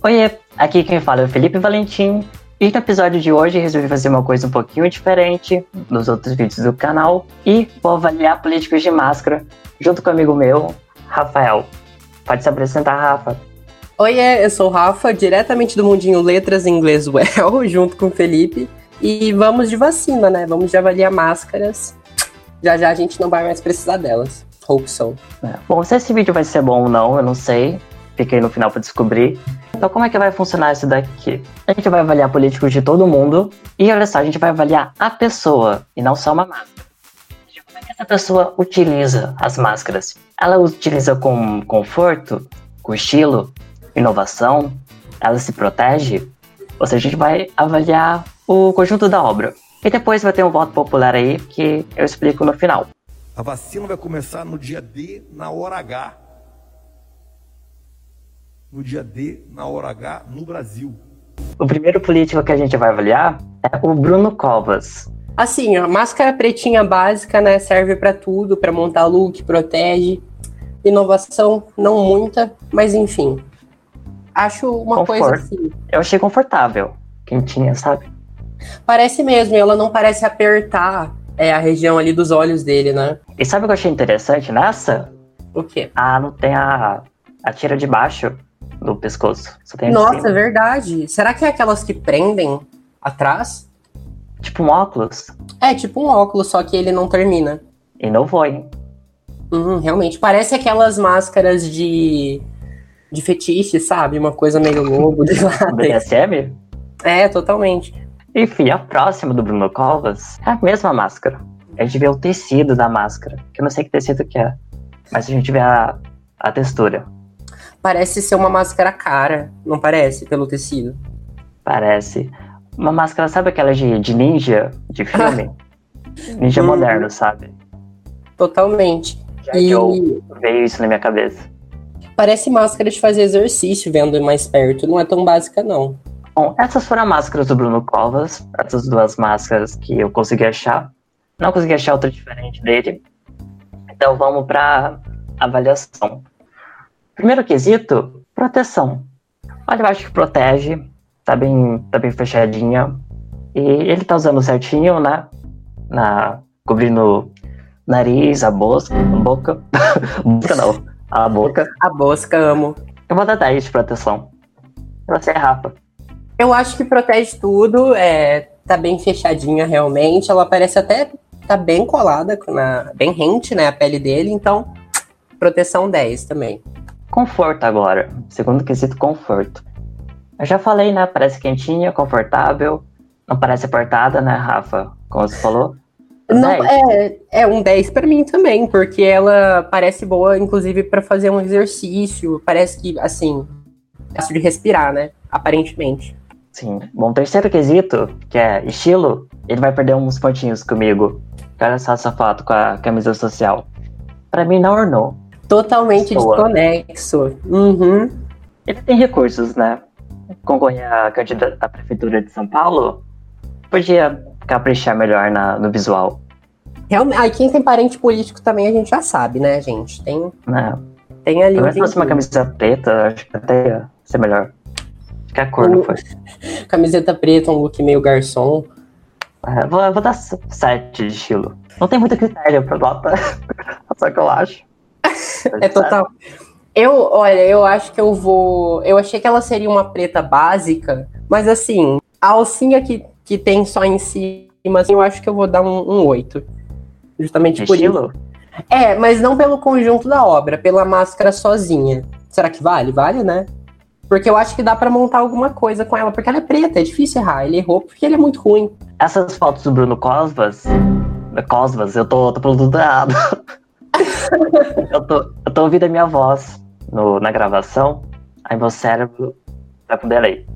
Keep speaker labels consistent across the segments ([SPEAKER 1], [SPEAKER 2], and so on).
[SPEAKER 1] Oiê, aqui quem fala é o Felipe Valentim. E no episódio de hoje resolvi fazer uma coisa um pouquinho diferente dos outros vídeos do canal e vou avaliar políticos de máscara junto com um amigo meu, Rafael. Pode se apresentar, Rafa.
[SPEAKER 2] Oiê, eu sou o Rafa, diretamente do Mundinho Letras em Inglês Well, junto com o Felipe. E vamos de vacina, né? Vamos de avaliar máscaras. Já já a gente não vai mais precisar delas. Hope so.
[SPEAKER 1] É. Bom, se esse vídeo vai ser bom ou não, eu não sei. Fiquei no final para descobrir. Então, como é que vai funcionar isso daqui? A gente vai avaliar políticos de todo mundo. E olha só, a gente vai avaliar a pessoa e não só uma máscara. Como é que essa pessoa utiliza as máscaras? Ela utiliza com conforto, com estilo, inovação? Ela se protege? Ou seja, a gente vai avaliar o conjunto da obra. E depois vai ter um voto popular aí que eu explico no final.
[SPEAKER 3] A vacina vai começar no dia D, na hora H. No dia D, na hora H, no Brasil.
[SPEAKER 1] O primeiro político que a gente vai avaliar é o Bruno Covas.
[SPEAKER 2] Assim, a máscara pretinha básica, né, serve para tudo, para montar look, protege. Inovação, não muita, mas enfim. Acho uma
[SPEAKER 1] Conforto.
[SPEAKER 2] coisa assim.
[SPEAKER 1] Eu achei confortável, quentinha, sabe?
[SPEAKER 2] Parece mesmo, e ela não parece apertar é, a região ali dos olhos dele, né?
[SPEAKER 1] E sabe o que eu achei interessante nessa?
[SPEAKER 2] O quê?
[SPEAKER 1] Ah, não tem a, a tira de baixo do pescoço. Só tem a de
[SPEAKER 2] Nossa, é verdade. Será que é aquelas que prendem atrás?
[SPEAKER 1] Tipo um óculos.
[SPEAKER 2] É, tipo um óculos, só que ele não termina.
[SPEAKER 1] E não foi. hein?
[SPEAKER 2] Hum, realmente, parece aquelas máscaras de, de fetiche, sabe? Uma coisa meio lobo de látex.
[SPEAKER 1] BDSM?
[SPEAKER 2] É, totalmente.
[SPEAKER 1] Enfim, a próxima do Bruno Covas é a mesma máscara. A gente vê o tecido da máscara, que eu não sei que tecido que é. Mas a gente vê a, a textura.
[SPEAKER 2] Parece ser uma máscara cara, não parece, pelo tecido.
[SPEAKER 1] Parece. Uma máscara, sabe aquela de, de ninja de filme? ninja
[SPEAKER 2] Hum.
[SPEAKER 1] moderno, sabe?
[SPEAKER 2] Totalmente.
[SPEAKER 1] Já
[SPEAKER 2] E-
[SPEAKER 1] eu veio isso na minha cabeça.
[SPEAKER 2] Parece máscara de fazer exercício vendo mais perto. Não é tão básica, não.
[SPEAKER 1] Bom, essas foram as máscaras do Bruno Covas. Essas duas máscaras que eu consegui achar. Não consegui achar outra diferente dele. Então vamos para avaliação. Primeiro quesito, proteção. Olha, eu acho que protege. Tá bem, tá bem fechadinha. E ele tá usando certinho, né? Na, cobrindo nariz, a boca. A boca. boca não. A boca.
[SPEAKER 2] A Bosca, amo.
[SPEAKER 1] Eu vou dar 10 de proteção. Pra você, Rafa.
[SPEAKER 2] Eu acho que protege tudo, é, tá bem fechadinha realmente. Ela parece até tá bem colada, na, bem rente, né, a pele dele, então proteção 10 também.
[SPEAKER 1] Conforto agora. Segundo quesito, conforto. Eu já falei, né? Parece quentinha, confortável. Não parece apertada, né, Rafa? Como você falou.
[SPEAKER 2] Não,
[SPEAKER 1] 10.
[SPEAKER 2] é, é um 10 pra mim também, porque ela parece boa, inclusive, pra fazer um exercício. Parece que, assim, fácil de respirar, né? Aparentemente.
[SPEAKER 1] Sim. Bom, terceiro quesito, que é estilo, ele vai perder uns pontinhos comigo. Só essa foto com a camisa social. Pra mim, não ornou.
[SPEAKER 2] Totalmente desconexo. Uhum.
[SPEAKER 1] Ele tem recursos, né? Concorrer à, candida- à prefeitura de São Paulo, podia caprichar melhor na, no visual,
[SPEAKER 2] Realmente, aí quem tem parente político também a gente já sabe, né, gente? Tem,
[SPEAKER 1] né?
[SPEAKER 2] tem ali
[SPEAKER 1] Pelo menos se fosse uma camisa preta, acho que até ia ser melhor. Que a cor não
[SPEAKER 2] O-
[SPEAKER 1] foi.
[SPEAKER 2] Camiseta preta, um look meio garçom.
[SPEAKER 1] É, vou, vou dar 7 de estilo. Não tem muito critério pra nota. Só que eu acho.
[SPEAKER 2] É total. Eu, olha, eu acho que eu vou. Eu achei que ela seria uma preta básica, mas assim, a alcinha que, que tem só em cima, assim, eu acho que eu vou dar um, um 8. Justamente por isso. É, mas não pelo conjunto da obra, pela máscara sozinha. Será que vale? Vale, né? Porque eu acho que dá pra montar alguma coisa com ela, porque ela é preta, é difícil errar. Ele errou porque ele é muito ruim.
[SPEAKER 1] Essas fotos do Bruno Cosvas. Cosvas, eu tô, tô falando errado. eu, tô, eu tô ouvindo a minha voz no, na gravação. Aí meu cérebro tá com delay.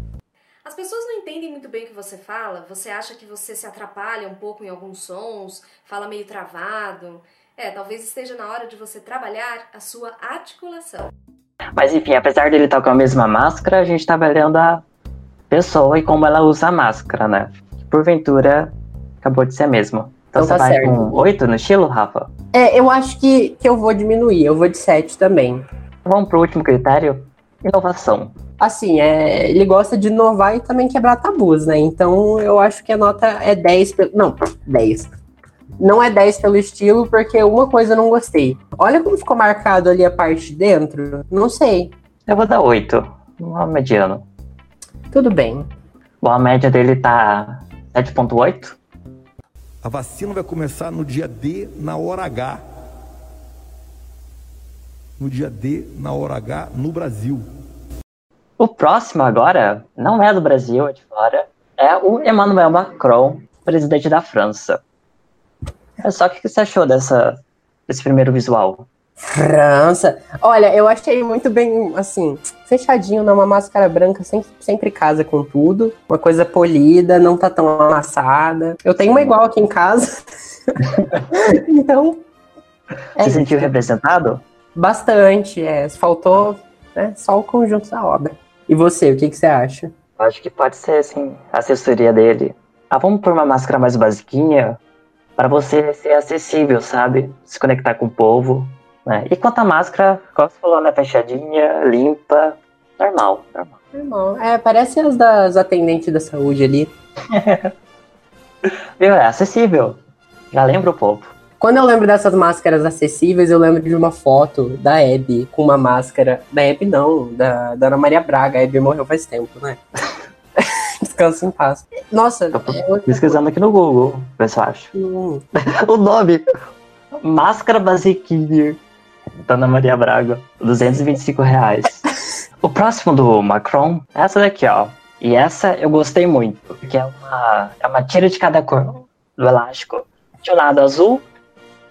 [SPEAKER 4] As pessoas não entendem muito bem o que você fala, você acha que você se atrapalha um pouco em alguns sons, fala meio travado. É, talvez esteja na hora de você trabalhar a sua articulação.
[SPEAKER 1] Mas enfim, apesar dele estar com a mesma máscara, a gente tá avaliando a pessoa e como ela usa a máscara, né? Porventura, acabou de ser a mesma. Então,
[SPEAKER 2] Então
[SPEAKER 1] você
[SPEAKER 2] tá
[SPEAKER 1] vai
[SPEAKER 2] certo.
[SPEAKER 1] com 8 no estilo, Rafa?
[SPEAKER 2] É, eu acho que, que eu vou diminuir, eu vou de 7 também.
[SPEAKER 1] Vamos pro último critério: inovação.
[SPEAKER 2] assim, é, ele gosta de inovar e também quebrar tabus, né? Então eu acho que a nota é 10. Pelo, não, 10. Não é 10 pelo estilo, porque uma coisa eu não gostei. Olha como ficou marcado ali a parte de dentro. Não sei.
[SPEAKER 1] Eu vou dar 8. Um mediano.
[SPEAKER 2] Tudo bem.
[SPEAKER 1] Bom, a média dele tá 7.8.
[SPEAKER 3] A vacina vai começar no dia D, na hora H. No dia D, na hora H, no Brasil.
[SPEAKER 1] O próximo agora não é do Brasil, é de fora. É o Emmanuel Macron, presidente da França. É só o que você achou dessa, desse primeiro visual?
[SPEAKER 2] França. Olha, eu achei muito bem, assim, fechadinho, numa máscara branca, sempre, sempre casa com tudo. Uma coisa polida, não tá tão amassada. Eu tenho uma igual aqui em casa. então.
[SPEAKER 1] É Você isso. sentiu representado?
[SPEAKER 2] Bastante, é. Faltou né, só o conjunto da obra. E você, o que, que você acha?
[SPEAKER 1] Acho que pode ser, assim, a assessoria dele. Ah, vamos por uma máscara mais basiquinha, para você ser acessível, sabe? Se conectar com o povo. Né? E quanto à máscara, como você falou, né? Fechadinha, limpa, normal, normal.
[SPEAKER 2] Normal. É, parece as das atendentes da saúde ali.
[SPEAKER 1] Viu? É acessível. Já lembra o povo.
[SPEAKER 2] Quando eu lembro dessas máscaras acessíveis, eu lembro de uma foto da Hebe com uma máscara. Da Hebe não, da, da Ana Maria Braga. A Hebe morreu faz tempo, né? Descansa em paz. Nossa,
[SPEAKER 1] eu pesquisando aqui no Google, pessoal. Hum. o nome. Máscara basiquinha. Da Ana Maria Braga. 225 reais. o próximo do Macron essa daqui, ó. E essa eu gostei muito, porque é uma, é uma tira de cada cor do elástico. De um lado azul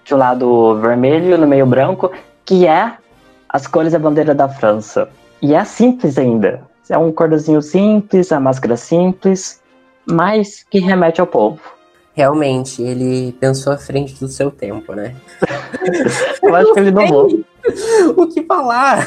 [SPEAKER 1] de um lado vermelho, no meio branco, que é as cores da bandeira da França. E é simples ainda. É um cordozinho simples, a máscara simples, mas que remete ao povo.
[SPEAKER 2] Realmente, ele pensou à frente do seu tempo, né?
[SPEAKER 1] Eu acho que ele inovou.
[SPEAKER 2] O que falar?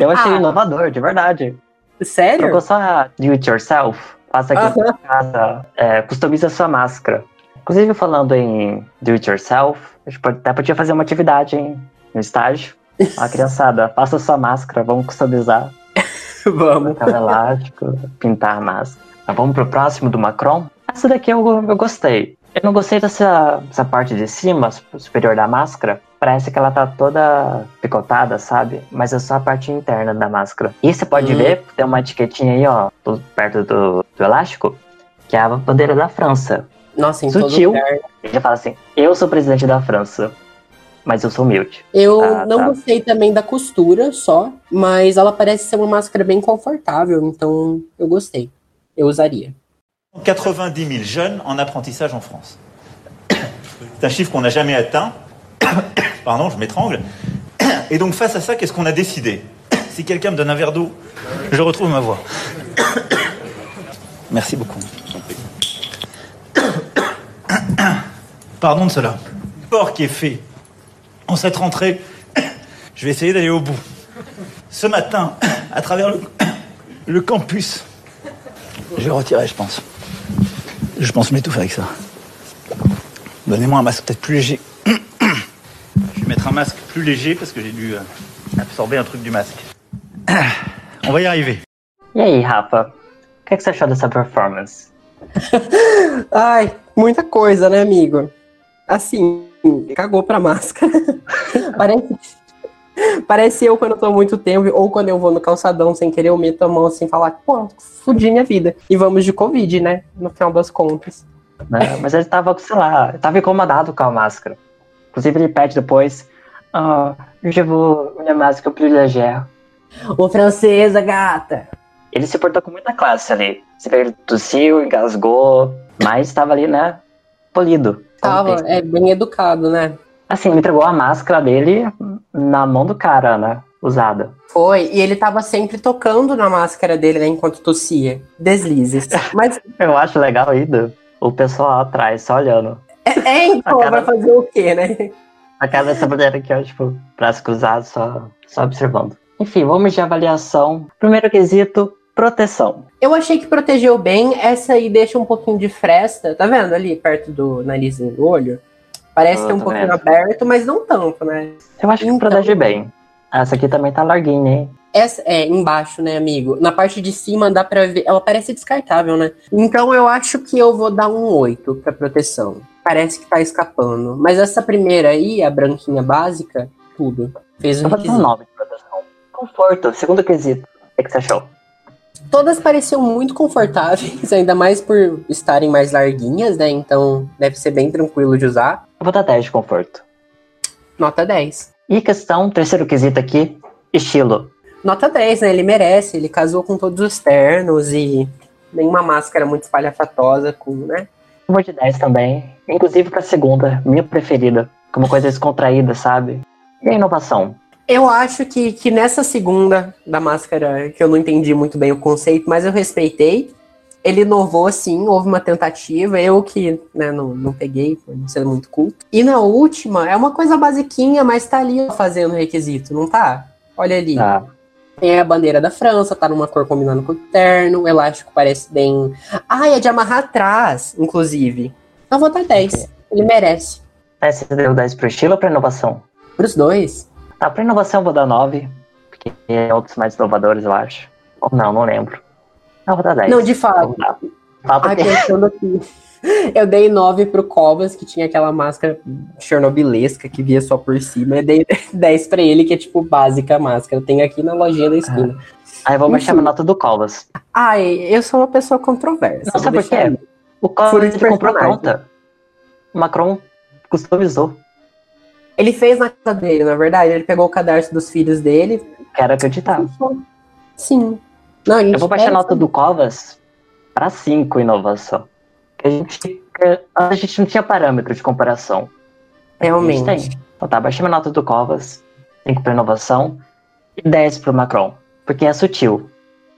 [SPEAKER 1] Eu achei ah. inovador, de verdade.
[SPEAKER 2] Sério?
[SPEAKER 1] Trocou só do it yourself. Faça aqui uh -huh. casa, é, customiza sua máscara. Inclusive, falando em do it yourself, a gente até podia fazer uma atividade hein, no estágio. A criançada, faça sua máscara, vamos customizar.
[SPEAKER 2] vamos.
[SPEAKER 1] Colocar elástico, pintar a máscara. Mas vamos pro próximo do Macron? Essa daqui eu, eu gostei. Eu não gostei dessa, dessa parte de cima, superior da máscara. Parece que ela tá toda picotada, sabe? Mas é só a parte interna da máscara. E você pode hum. ver, tem uma etiquetinha aí, ó, perto do, do elástico, que é a bandeira da França.
[SPEAKER 2] Nossa, em
[SPEAKER 1] Sutil. todo lugar. Ele fala assim: Eu sou presidente da França, mas eu sou humilde.
[SPEAKER 2] Eu ah, não tá. gostei também da costura só, mas ela parece ser uma máscara bem confortável, então eu gostei. Eu usaria.
[SPEAKER 5] 90 000 jeunes en apprentissage en France. C'est un chiffre qu'on n'a jamais atteint. Pardon, je m'étrangle. Et donc face à ça, qu'est-ce qu'on a décidé? Si quelqu'un me donne un verre d'eau, je retrouve ma voix. Merci beaucoup. Pardon de cela. Sport qui est fait en cette rentrée, je vais essayer d'aller au bout. Ce matin, à travers le, le campus, je vais retirer, je pense. Je pense m'étouffer avec ça. Donnez-moi un masque peut-être plus léger. Je vais mettre un masque plus léger parce que j'ai dû euh, absorber un truc du masque. On va y arriver.
[SPEAKER 1] E aí, Rafa? O que, é que você achou dessa performance?
[SPEAKER 2] Ai, muita coisa, né, amigo? Assim, cagou pra máscara. parece, parece eu quando eu tô muito tempo, ou quando eu vou no calçadão sem querer, eu meto a mão assim e falar, pô, fudi minha vida. E vamos de Covid, né? No final das contas.
[SPEAKER 1] É, mas ele tava, sei lá, tava incomodado com a máscara. Inclusive ele pede depois, ah, je vou minha máscara privilegiar.
[SPEAKER 2] Ô francesa, gata!
[SPEAKER 1] Ele se portou com muita classe ali. Você vê, ele tossiu, engasgou, mas estava ali, né, polido.
[SPEAKER 2] Tava, é bem educado, né?
[SPEAKER 1] Assim, ele entregou a máscara dele na mão do cara, né? Usada.
[SPEAKER 2] Foi, e ele tava sempre tocando na máscara dele, né, enquanto tossia. Deslizes. Mas.
[SPEAKER 1] Eu acho legal ainda o pessoal atrás, só olhando.
[SPEAKER 2] É, é então, cara... vai fazer o quê, né?
[SPEAKER 1] A cara dessa mulher aqui, ó, tipo, braço cruzado, só, só observando. Enfim, vamos de avaliação. Primeiro quesito, proteção.
[SPEAKER 2] Eu achei que protegeu bem. Essa aí deixa um pouquinho de fresta. Tá vendo ali perto do nariz e do olho? Parece ter um pouquinho vendo. aberto, mas não tanto, né?
[SPEAKER 1] Eu acho então... que protege bem. Essa aqui também tá larguinha, hein?
[SPEAKER 2] essa é embaixo, né, amigo? Na parte de cima dá pra ver. Ela parece descartável, né? Então eu acho que eu vou dar um 8 pra proteção. Parece que tá escapando. Mas essa primeira aí, a branquinha básica, tudo. Fez um
[SPEAKER 1] Eu vou dar um 9 de proteção. Conforto, segundo quesito. O que você achou?
[SPEAKER 2] Todas pareciam muito confortáveis, ainda mais por estarem mais larguinhas, né? Então deve ser bem tranquilo de usar.
[SPEAKER 1] Vou dar 10 de conforto.
[SPEAKER 2] Nota 10.
[SPEAKER 1] E questão, terceiro quesito aqui, estilo.
[SPEAKER 2] Nota 10, né? Ele merece. Ele casou com todos os ternos e nenhuma máscara muito espalhafatosa com, né?
[SPEAKER 1] Vou de 10 também. Inclusive pra segunda, minha preferida. Que é uma coisa descontraída, sabe? E a inovação?
[SPEAKER 2] Eu acho que, que nessa segunda da máscara, que eu não entendi muito bem o conceito, mas eu respeitei. Ele inovou, sim, houve uma tentativa. Eu que né, não, não peguei, por não ser muito culto. E na última, é uma coisa basiquinha, mas tá ali fazendo requisito, não tá? Olha ali.
[SPEAKER 1] Tá.
[SPEAKER 2] Tem a bandeira da França, tá numa cor combinando com o terno. O elástico parece bem. Ah, é de amarrar atrás, inclusive. Eu vou dar 10. Ele merece.
[SPEAKER 1] Você deu 10 pro estilo ou pra inovação?
[SPEAKER 2] Pros dois.
[SPEAKER 1] Tá, pra inovação eu vou dar 9. Porque é outros mais inovadores, eu acho. Ou não, não lembro. Não, eu vou dar 10.
[SPEAKER 2] Não, de fato.
[SPEAKER 1] Fala
[SPEAKER 2] Ai,
[SPEAKER 1] porque-
[SPEAKER 2] pensando aqui. Eu dei 9 pro Covas, que tinha aquela máscara chernobilesca que via só por cima. Eu dei 10 pra ele, que é tipo básica a máscara. Tem aqui na lojinha da esquina.
[SPEAKER 1] Aí eu vou baixar
[SPEAKER 2] Enfim.
[SPEAKER 1] minha nota do Covas.
[SPEAKER 2] Ai, eu sou uma pessoa controversa.
[SPEAKER 1] Não, sabe por quê?
[SPEAKER 2] aí.
[SPEAKER 1] O Covas comprou pronta. O Macron customizou.
[SPEAKER 2] Ele fez na casa dele, na verdade. Ele pegou o cadarço dos filhos dele.
[SPEAKER 1] Quero acreditar.
[SPEAKER 2] Sim. Não, a
[SPEAKER 1] Eu vou baixar a nota do Covas pra 5 inovação. Que a gente, a gente não tinha parâmetro de comparação. A gente
[SPEAKER 2] Realmente.
[SPEAKER 1] tem. Então tá, baixei minha nota do Covas, 5 pra inovação e 10 pro Macron. Porque é sutil.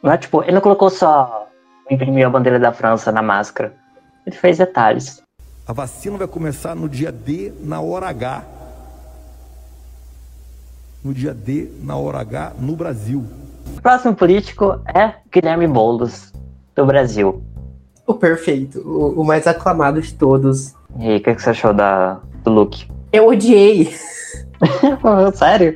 [SPEAKER 1] Não é tipo, ele não colocou só imprimiu a bandeira da França na máscara. Ele fez detalhes.
[SPEAKER 3] A vacina vai começar no dia D, na hora H. No dia D, na hora H, no Brasil.
[SPEAKER 1] O próximo político é Guilherme Boulos, do Brasil.
[SPEAKER 2] O perfeito. O, o mais aclamado de todos.
[SPEAKER 1] E aí, o que que você achou da, do look?
[SPEAKER 2] Eu odiei.
[SPEAKER 1] Sério?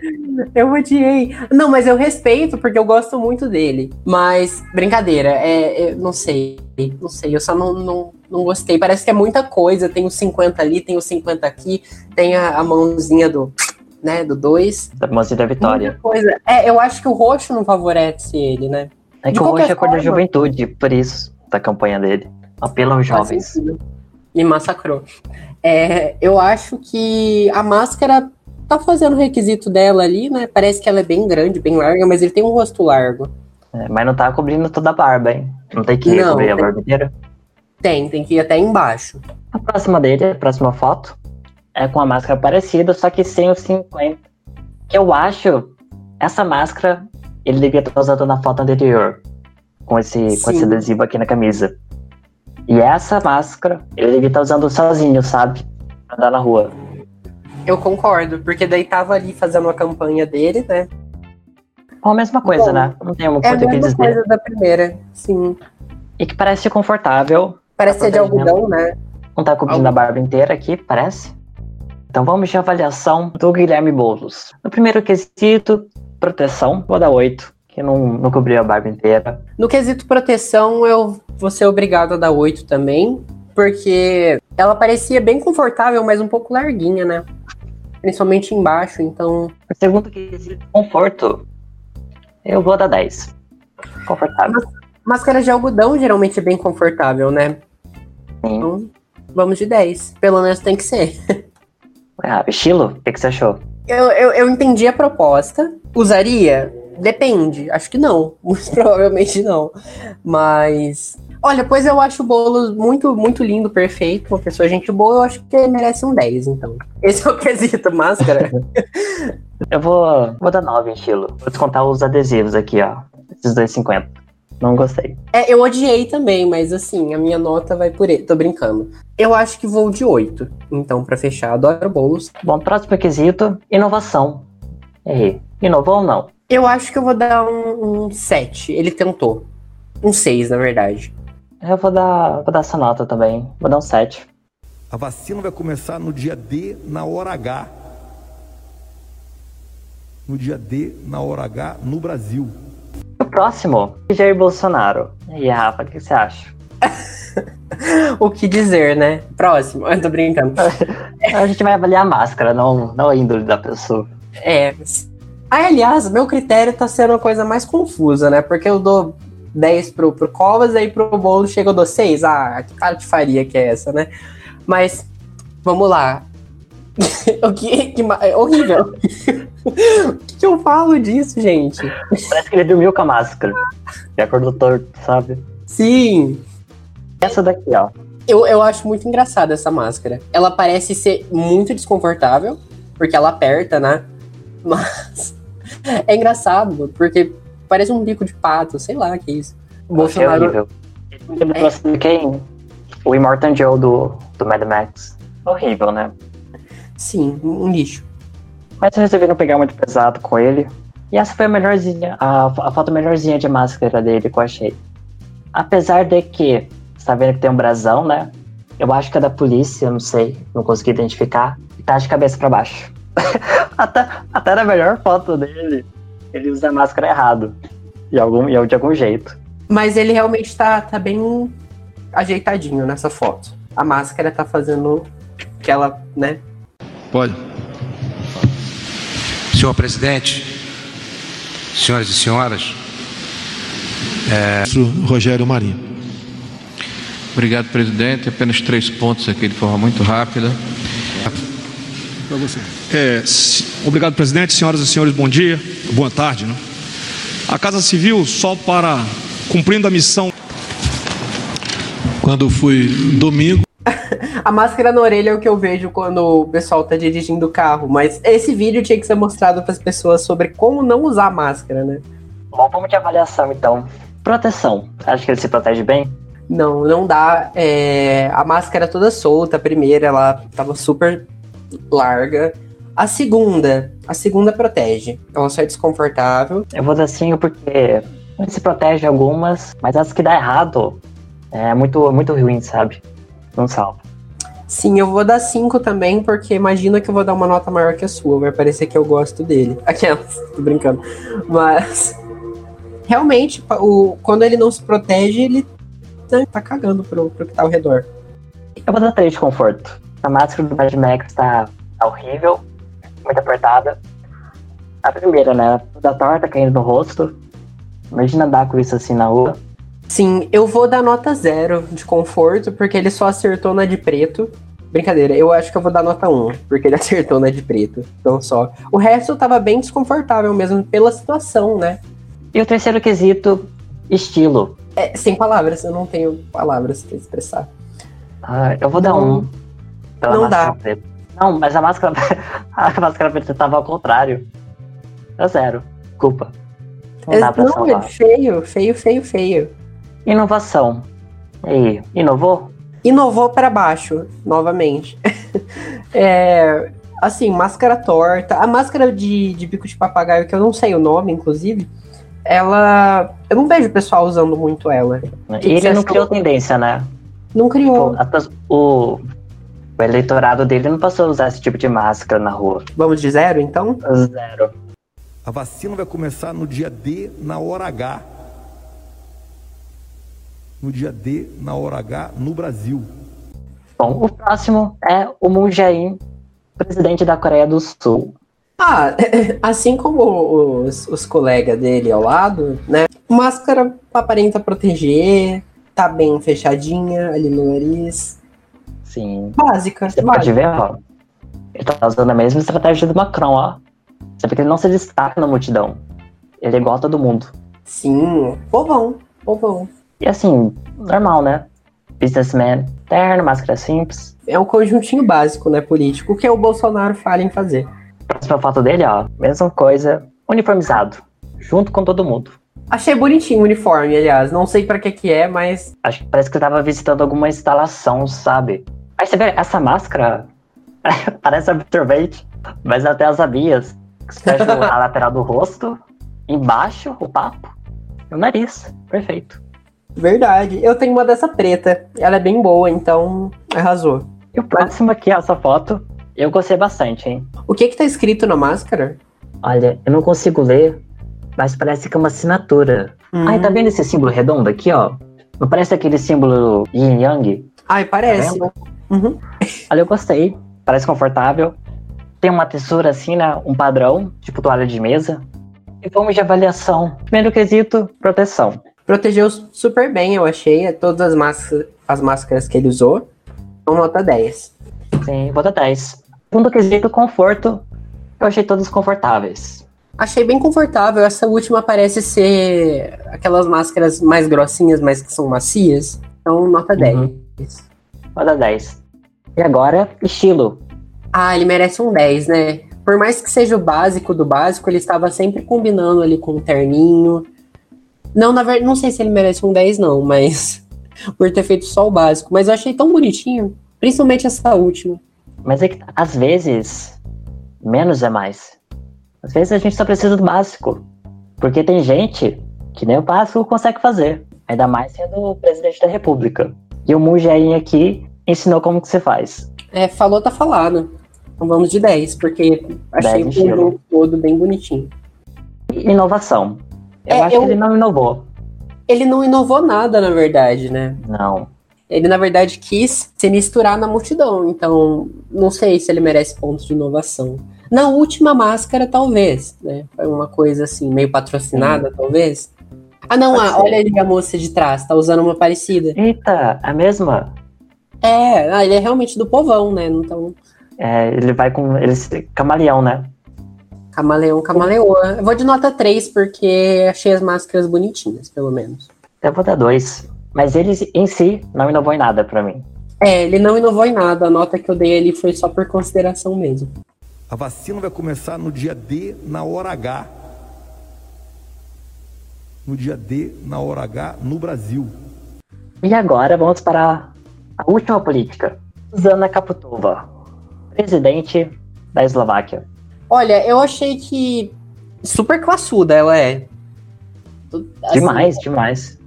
[SPEAKER 2] Eu odiei. Não, mas eu respeito porque eu gosto muito dele. Mas, brincadeira, é, é- não sei. Não sei, eu só não, não, não gostei. Parece que é muita coisa. Tem os 50 ali, tem os 50 aqui, tem a, a mãozinha do, né, do 2.
[SPEAKER 1] Da mãozinha da Vitória.
[SPEAKER 2] Coisa. É, eu acho que o roxo não favorece ele, né?
[SPEAKER 1] É
[SPEAKER 2] De
[SPEAKER 1] que o
[SPEAKER 2] qualquer
[SPEAKER 1] roxo é a cor da juventude, por isso, da campanha dele. Apelo aos jovens.
[SPEAKER 2] E massacrou. É, eu acho que a máscara tá fazendo o requisito dela ali, né? Parece que ela é bem grande, bem larga, mas ele tem um rosto largo.
[SPEAKER 1] É, mas não tá cobrindo toda a barba, hein? Não tem que
[SPEAKER 2] Não,
[SPEAKER 1] cobrir a
[SPEAKER 2] tem-
[SPEAKER 1] barba inteira.
[SPEAKER 2] Tem, tem que ir até embaixo.
[SPEAKER 1] A próxima dele, a próxima foto, é com a máscara parecida, só que sem os 50. Que eu acho, essa máscara, ele devia estar usando na foto anterior. Com esse, com esse adesivo aqui na camisa. E essa máscara, ele devia estar usando sozinho, sabe? Pra andar na rua.
[SPEAKER 2] Eu concordo, porque daí tava ali fazendo a campanha dele, né?
[SPEAKER 1] Bom, a mesma coisa,
[SPEAKER 2] Bom,
[SPEAKER 1] né? Não tem muito
[SPEAKER 2] É a
[SPEAKER 1] que
[SPEAKER 2] mesma
[SPEAKER 1] dizer.
[SPEAKER 2] coisa da primeira, sim.
[SPEAKER 1] E que parece confortável.
[SPEAKER 2] Parece ser de algodão, né?
[SPEAKER 1] Não tá cobrindo
[SPEAKER 2] Algo.
[SPEAKER 1] a barba inteira aqui, parece. Então vamos de avaliação do Guilherme Boulos. No primeiro quesito, proteção, vou dar 8, que não, não cobriu a barba inteira.
[SPEAKER 2] No quesito proteção, eu vou ser obrigado a dar 8 também, porque ela parecia bem confortável, mas um pouco larguinha, né? Principalmente embaixo, então.
[SPEAKER 1] No segundo quesito, conforto, eu vou dar 10. Confortável.
[SPEAKER 2] Máscara de algodão geralmente é bem confortável, né?
[SPEAKER 1] Sim.
[SPEAKER 2] Então, vamos de 10. Pelo menos tem que ser.
[SPEAKER 1] Ah, estilo, o que, que você achou?
[SPEAKER 2] Eu, eu, eu entendi a proposta. Usaria? Depende. Acho que não. Muito provavelmente não. Mas. Olha, pois eu acho o bolo muito, muito lindo, perfeito. Uma pessoa gente boa, eu acho que ele merece um 10, então. Esse é o quesito, máscara.
[SPEAKER 1] Eu vou, vou dar 9 em estilo. Vou descontar os adesivos aqui, ó. Esses 2,50. Não gostei.
[SPEAKER 2] é, eu odiei também, mas assim, a minha nota vai por ele. Tô brincando. Eu acho que vou de 8. Então, pra fechar, adoro bolos.
[SPEAKER 1] Bom, próximo quesito, inovação. Errei. Inovou ou não?
[SPEAKER 2] Eu acho que eu vou dar um, um 7. Ele tentou. Um 6, na verdade.
[SPEAKER 1] Eu vou dar, vou dar essa nota também. Vou dar um 7.
[SPEAKER 3] A vacina vai começar no dia D, na hora H. no dia D, na hora H, no Brasil.
[SPEAKER 1] O próximo, Jair Bolsonaro. E aí, Rafa, o que você acha?
[SPEAKER 2] o que dizer, né? Próximo, eu tô brincando.
[SPEAKER 1] A gente vai avaliar a máscara, não, não a índole da pessoa.
[SPEAKER 2] É. Ah, aliás, meu critério tá sendo uma coisa mais confusa, né? Porque eu dou 10 pro, pro Covas, aí pro bolo chega eu dou 6. Ah, que cara de faria que é essa, né? Mas, vamos lá. o que, que é horrível. o que, que eu falo disso, gente?
[SPEAKER 1] Parece que ele dormiu com a máscara. E acordou torto, sabe?
[SPEAKER 2] Sim.
[SPEAKER 1] Essa daqui, ó.
[SPEAKER 2] Eu, eu acho muito engraçada essa máscara. Ela parece ser muito desconfortável, porque ela aperta, né? Mas é engraçado, porque parece um bico de pato, sei lá que é isso.
[SPEAKER 1] O Bolsonaro. horrível. É. quem? O Immortan Joe do, do Mad Max. Horrível, né?
[SPEAKER 2] Sim, um lixo.
[SPEAKER 1] Mas resolveram pegar muito pesado com ele. E essa foi a melhorzinha, a, a foto melhorzinha de máscara dele que eu achei. Apesar de que, você tá vendo que tem um brasão, né? Eu acho que é da polícia, não sei, não consegui identificar. E tá de cabeça para baixo. até, até na melhor foto dele, ele usa a máscara errado. De algum, de algum jeito.
[SPEAKER 2] Mas ele realmente tá, tá bem ajeitadinho nessa foto. A máscara tá fazendo aquela, né,
[SPEAKER 6] Pode. Senhor presidente, senhoras e senhoras.
[SPEAKER 7] É... Rogério Marinho.
[SPEAKER 6] Obrigado, presidente. Apenas três pontos aqui de forma muito rápida.
[SPEAKER 7] Para você. É, obrigado, presidente. Senhoras e senhores, bom dia. Boa tarde. Né? A Casa Civil, só para cumprindo a missão. Quando fui domingo.
[SPEAKER 2] A máscara na orelha é o que eu vejo quando o pessoal tá dirigindo o carro, mas esse vídeo tinha que ser mostrado para as pessoas sobre como não usar máscara, né?
[SPEAKER 1] Bom, vamos de avaliação então. Proteção. Acho que ele se protege bem?
[SPEAKER 2] Não, não dá. É... A máscara toda solta. A primeira, ela tava super larga. A segunda, a segunda protege. Ela só é desconfortável.
[SPEAKER 1] Eu vou dar 5 porque se protege algumas, mas as que dá errado é muito, muito ruim, sabe? Não salva.
[SPEAKER 2] Sim, eu vou dar 5 também, porque imagina que eu vou dar uma nota maior que a sua. Vai parecer que eu gosto dele. Aquelas, tô brincando. Mas. Realmente, o, quando ele não se protege, ele tá, tá cagando pro, pro que tá ao redor.
[SPEAKER 1] Eu vou dar 3 de conforto. A máscara do Mad Max tá, tá horrível, muito apertada. A primeira, né? Da torta caindo no rosto. Imagina andar com isso assim na rua.
[SPEAKER 2] Sim, eu vou dar nota zero de conforto, porque ele só acertou na de preto. Brincadeira, eu acho que eu vou dar nota 1, porque ele acertou na de preto. Então só. O resto tava bem desconfortável mesmo, pela situação, né?
[SPEAKER 1] E o terceiro quesito, estilo.
[SPEAKER 2] É, sem palavras, eu não tenho palavras pra expressar.
[SPEAKER 1] Ah, eu vou dar não, um.
[SPEAKER 2] Pela não dá.
[SPEAKER 1] Preta. Não, mas a máscara, a máscara preta tava ao contrário. É zero. Culpa.
[SPEAKER 2] Não, é, dá pra não é feio, feio, feio, feio.
[SPEAKER 1] Inovação. E inovou?
[SPEAKER 2] Inovou para baixo, novamente. é, assim, máscara torta. A máscara de, de bico de papagaio, que eu não sei o nome, inclusive, ela. Eu não vejo o pessoal usando muito ela.
[SPEAKER 1] E ele não criou tendência, né?
[SPEAKER 2] Não criou.
[SPEAKER 1] Tipo, o, o eleitorado dele não passou a usar esse tipo de máscara na rua.
[SPEAKER 2] Vamos de zero, então?
[SPEAKER 1] Zero.
[SPEAKER 3] A vacina vai começar no dia D, na hora H no dia D, na hora H, no Brasil.
[SPEAKER 1] Bom, o próximo é o Moon Jae-in, presidente da Coreia do Sul.
[SPEAKER 2] Ah, assim como os, os colegas dele ao lado, né? Máscara aparenta proteger, tá bem fechadinha ali no nariz.
[SPEAKER 1] Sim.
[SPEAKER 2] Básica.
[SPEAKER 1] Você
[SPEAKER 2] básica.
[SPEAKER 1] pode ver, ó. Ele tá usando a mesma estratégia do Macron, ó. Sabe que ele não se destaca na multidão. Ele é igual a todo mundo.
[SPEAKER 2] Sim, povão, povão.
[SPEAKER 1] E assim, normal, né? Businessman, terno, máscara simples.
[SPEAKER 2] É um conjuntinho básico, né, político, que é o Bolsonaro fala em fazer.
[SPEAKER 1] Próxima foto dele, ó, mesma coisa, uniformizado, junto com todo mundo.
[SPEAKER 2] Achei bonitinho o uniforme, aliás, não sei para que que é, mas...
[SPEAKER 1] Acho que parece que ele tava visitando alguma instalação, sabe? Aí você vê, essa máscara parece absorvente, mas até as abias, fecha a lateral do rosto, embaixo o papo, e o nariz, perfeito.
[SPEAKER 2] Verdade. Eu tenho uma dessa preta. Ela é bem boa, então arrasou.
[SPEAKER 1] E o próximo aqui, essa foto, eu gostei bastante, hein?
[SPEAKER 2] O que que tá escrito na máscara?
[SPEAKER 1] Olha, eu não consigo ler, mas parece que é uma assinatura.
[SPEAKER 2] Hum.
[SPEAKER 1] Ai, tá vendo esse símbolo redondo aqui, ó? Não parece aquele símbolo yin yang?
[SPEAKER 2] Ai, parece.
[SPEAKER 1] Tá
[SPEAKER 2] Uhum.
[SPEAKER 1] Olha, eu gostei. Parece confortável. Tem uma textura assim, né? Um padrão, tipo toalha de mesa. E vamos de avaliação. Primeiro quesito, proteção.
[SPEAKER 2] Protegeu super bem, eu achei. é Todas as, máscaras, as máscaras que ele usou. Então, nota 10.
[SPEAKER 1] Sim, dar 10. Segundo quesito, conforto. Eu achei todos confortáveis.
[SPEAKER 2] Achei bem confortável. Essa última parece ser aquelas máscaras mais grossinhas, mas que são macias. Então, nota 10.
[SPEAKER 1] Uhum. Dar 10. E agora, estilo.
[SPEAKER 2] Ah, ele merece um 10, né? Por mais que seja o básico do básico, ele estava sempre combinando ali com o terninho. Não, na verdade, não sei se ele merece um 10, não, mas. Por ter feito só o básico. Mas eu achei tão bonitinho. Principalmente essa última.
[SPEAKER 1] Mas é que, às vezes, menos é mais. Às vezes a gente só precisa do básico. Porque tem gente que nem o básico consegue fazer. Ainda mais sendo o presidente da república. E o Mujain aqui ensinou como que você faz.
[SPEAKER 2] É, falou, tá falado. Então vamos de 10, porque achei
[SPEAKER 1] 10
[SPEAKER 2] o todo bem bonitinho.
[SPEAKER 1] Inovação. Eu
[SPEAKER 2] É,
[SPEAKER 1] acho
[SPEAKER 2] eu-
[SPEAKER 1] que ele não inovou.
[SPEAKER 2] Ele não inovou nada, na verdade, né?
[SPEAKER 1] Não.
[SPEAKER 2] Ele, na verdade, quis se misturar na multidão. Então, não sei se ele merece pontos de inovação. Na última máscara, talvez, né? Foi uma coisa assim, meio patrocinada, talvez. Ah, não, ah, olha ali a moça de trás, tá usando uma parecida.
[SPEAKER 1] Eita, a mesma?
[SPEAKER 2] É, ah, ele é realmente do povão, né? Então,
[SPEAKER 1] É, ele vai com. Ele camaleão, né?
[SPEAKER 2] Camaleão, camaleoa. Eu vou de nota 3, porque achei as máscaras bonitinhas, pelo menos.
[SPEAKER 1] Eu vou dar dois. Mas ele em si não inovou em nada pra mim.
[SPEAKER 2] É, ele não inovou em nada. A nota que eu dei ali foi só por consideração mesmo.
[SPEAKER 3] A vacina vai começar no dia D, na hora H. No dia D, na hora H, no Brasil.
[SPEAKER 1] E agora vamos para a última política. Zana Kaputova, presidente da Eslováquia.
[SPEAKER 2] Olha, eu achei que super classuda ela é. Assim,
[SPEAKER 1] Demais, demais.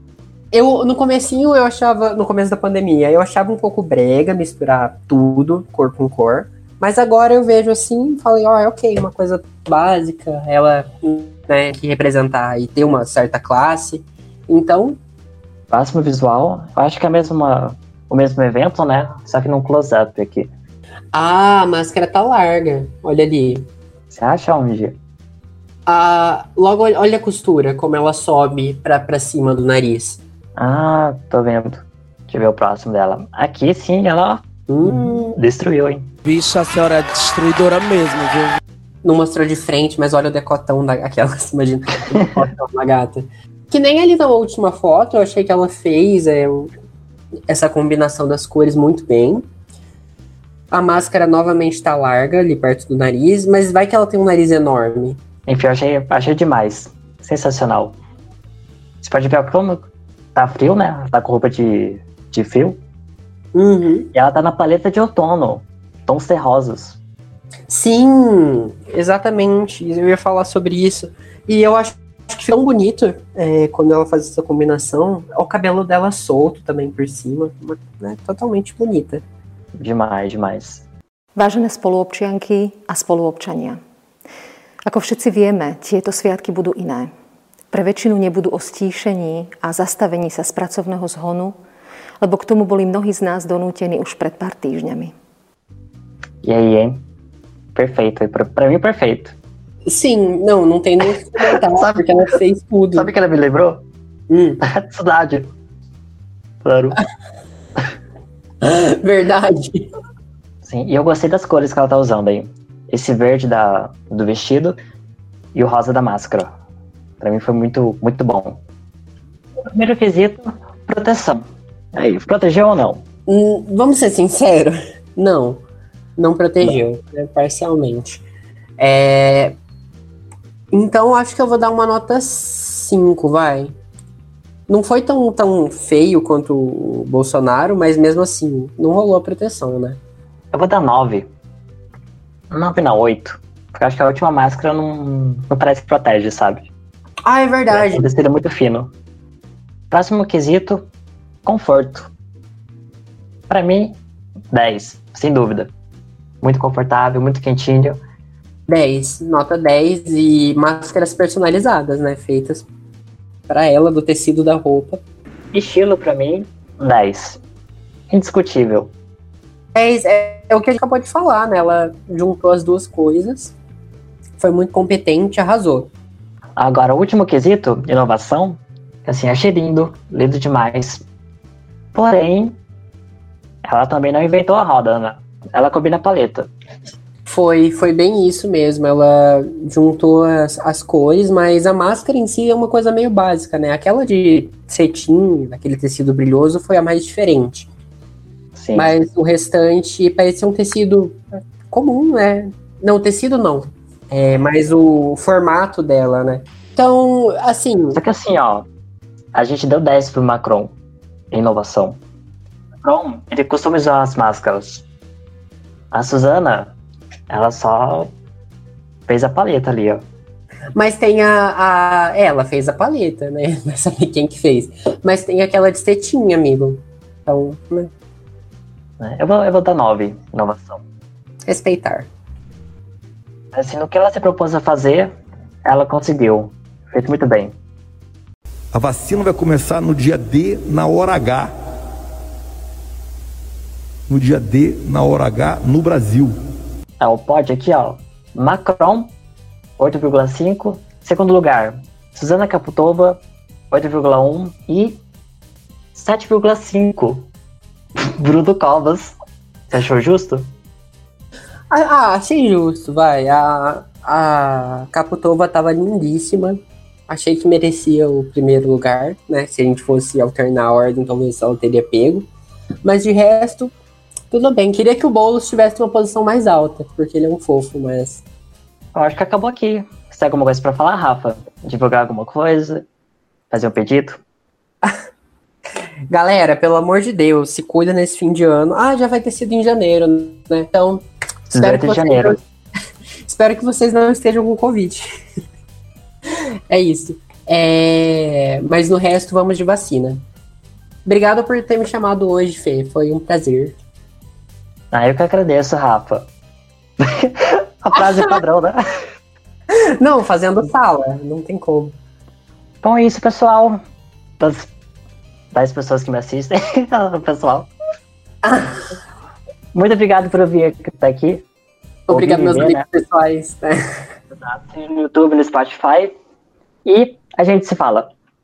[SPEAKER 2] Eu, no comecinho, eu achava, no começo da pandemia, eu achava um pouco brega misturar tudo, cor com cor. Mas agora eu vejo assim, falei, ó, é ok, uma coisa básica, ela, né, que representar e ter uma certa classe. Então,
[SPEAKER 1] Próximo visual, eu acho que é mesmo o mesmo evento, né? Só que num close-up aqui.
[SPEAKER 2] ah, a máscara tá larga, olha ali.
[SPEAKER 1] Você acha onde?
[SPEAKER 2] Ah, logo, olha a costura, como ela sobe pra, pra cima do nariz.
[SPEAKER 1] Ah, tô vendo. Deixa eu ver o próximo dela. Aqui sim, ela
[SPEAKER 2] Hum,
[SPEAKER 1] destruiu, hein?
[SPEAKER 8] Bicho, a senhora é destruidora mesmo, viu?
[SPEAKER 2] não mostrou de frente, mas olha o decotão da aquela, imagina, o decotão da gata. Que nem ali na última foto, eu achei que ela fez é, essa combinação das cores muito bem. A máscara novamente tá larga ali perto do nariz, mas vai que ela tem um nariz enorme.
[SPEAKER 1] Enfim, eu achei, achei demais. Sensacional. Você pode ver como tá frio, né? Ela tá com roupa de, de frio.
[SPEAKER 2] Uhum.
[SPEAKER 1] E ela tá na paleta de outono. Tons terrosos.
[SPEAKER 2] Sim, exatamente. Eu ia falar sobre isso. E eu acho que tão bonito é, quando ela faz essa combinação. O cabelo dela solto também por cima. né, totalmente bonita.
[SPEAKER 1] Demais, demais.
[SPEAKER 9] Vážené spoluobčianky a spoluobčania. Ako všetci vieme, tieto sviatky budú iné. Pre väčšinu nebudú o stíšení a zastavení sa z pracovného zhonu, lebo k tomu boli mnohí z nás donútení už pred pár týždňami.
[SPEAKER 1] E aí, hein? Perfeito. Pra mim, perfeito.
[SPEAKER 2] Sim, não, não tem nem o que comentar,
[SPEAKER 1] Sabe-
[SPEAKER 2] porque ela fez tudo.
[SPEAKER 1] Sabe que ela me lembrou?
[SPEAKER 2] Hum,
[SPEAKER 1] Cidade. Claro.
[SPEAKER 2] verdade.
[SPEAKER 1] Sim, e eu gostei das cores que ela tá usando aí. Esse verde da, do vestido e o rosa da máscara. Pra mim foi muito, muito bom. O primeiro quesito, proteção. Aí, protegeu ou não?
[SPEAKER 2] Hum, Vamos ser sinceros? Não, não protegeu, né, parcialmente. É, Então, acho que eu vou dar uma nota 5, vai. Não foi tão, tão feio quanto o Bolsonaro, mas mesmo assim, não rolou a proteção, né?
[SPEAKER 1] Eu vou dar 9. 9 na 8. Porque eu acho que a última máscara não, não parece que protege, sabe?
[SPEAKER 2] Ah, é verdade.
[SPEAKER 1] O tecido é muito fino. Próximo quesito, conforto. Pra mim, 10, sem dúvida. Muito confortável, muito quentinho.
[SPEAKER 2] 10, nota 10 e máscaras personalizadas, né? Feitas para ela do tecido da roupa.
[SPEAKER 1] Estilo para mim, 10. Indiscutível.
[SPEAKER 2] 10 é, é o que a gente acabou de falar, né? Ela juntou as duas coisas. Foi muito competente, arrasou.
[SPEAKER 1] Agora, o último quesito, inovação, assim, achei lindo, lindo demais. Porém, ela também não inventou a roda, né? Ela combina a paleta.
[SPEAKER 2] Foi, foi bem isso mesmo. Ela juntou as, as cores, mas a máscara em si é uma coisa meio básica, né? Aquela de cetim, aquele tecido brilhoso, foi a mais diferente. Sim. Mas o restante parecia um tecido comum, né? Não, tecido não. É, mas o formato dela, né? Então, assim.
[SPEAKER 1] Só que assim, ó. A gente deu 10 pro Macron em inovação. Macron, ele customizou as máscaras. A Suzana, ela só fez a paleta ali, ó.
[SPEAKER 2] Mas tem a, a. Ela fez a paleta, né? Não saber quem que fez. Mas tem aquela de cetinha, amigo. Então, né?
[SPEAKER 1] É, eu vou, eu vou dar 9, inovação.
[SPEAKER 2] Respeitar.
[SPEAKER 1] Assim, no que ela se propôs a fazer, ela conseguiu. Feito muito bem.
[SPEAKER 3] A vacina vai começar no dia D, na hora H. No dia D, na hora H, no Brasil.
[SPEAKER 1] É, o pódio aqui, ó. Macron, 8,5. Segundo lugar, Suzana Caputova, 8,1. E 7,5. Bruno Covas. Você achou justo?
[SPEAKER 2] Ah, ah, achei justo, vai. A, a Caputova tava lindíssima. Achei que merecia o primeiro lugar, né? Se a gente fosse alternar a ordem, talvez ela teria pego. Mas de resto, tudo bem. Queria que o Boulos tivesse uma posição mais alta, porque ele é um fofo, mas.
[SPEAKER 1] Eu acho que acabou aqui. Você tem alguma coisa para falar, Rafa? Divulgar alguma coisa? Fazer um pedido?
[SPEAKER 2] Galera, pelo amor de Deus, se cuida nesse fim de ano. Ah, já vai ter sido em janeiro, né? Então, espero que, vocês não... espero que vocês não estejam com Covid. é isso. É... Mas no resto, vamos de vacina. Obrigado por ter me chamado hoje, Fê. Foi um prazer.
[SPEAKER 1] Ah, eu que agradeço, Rafa. A frase é padrão, né?
[SPEAKER 2] Não, fazendo sala, não tem como.
[SPEAKER 1] Bom, é isso, pessoal. Das, das pessoas que me assistem, pessoal. Muito obrigado por ouvir até aqui.
[SPEAKER 2] Obrigado, meus amigos né? pessoais. Né?
[SPEAKER 1] No YouTube, no Spotify. E a gente se fala.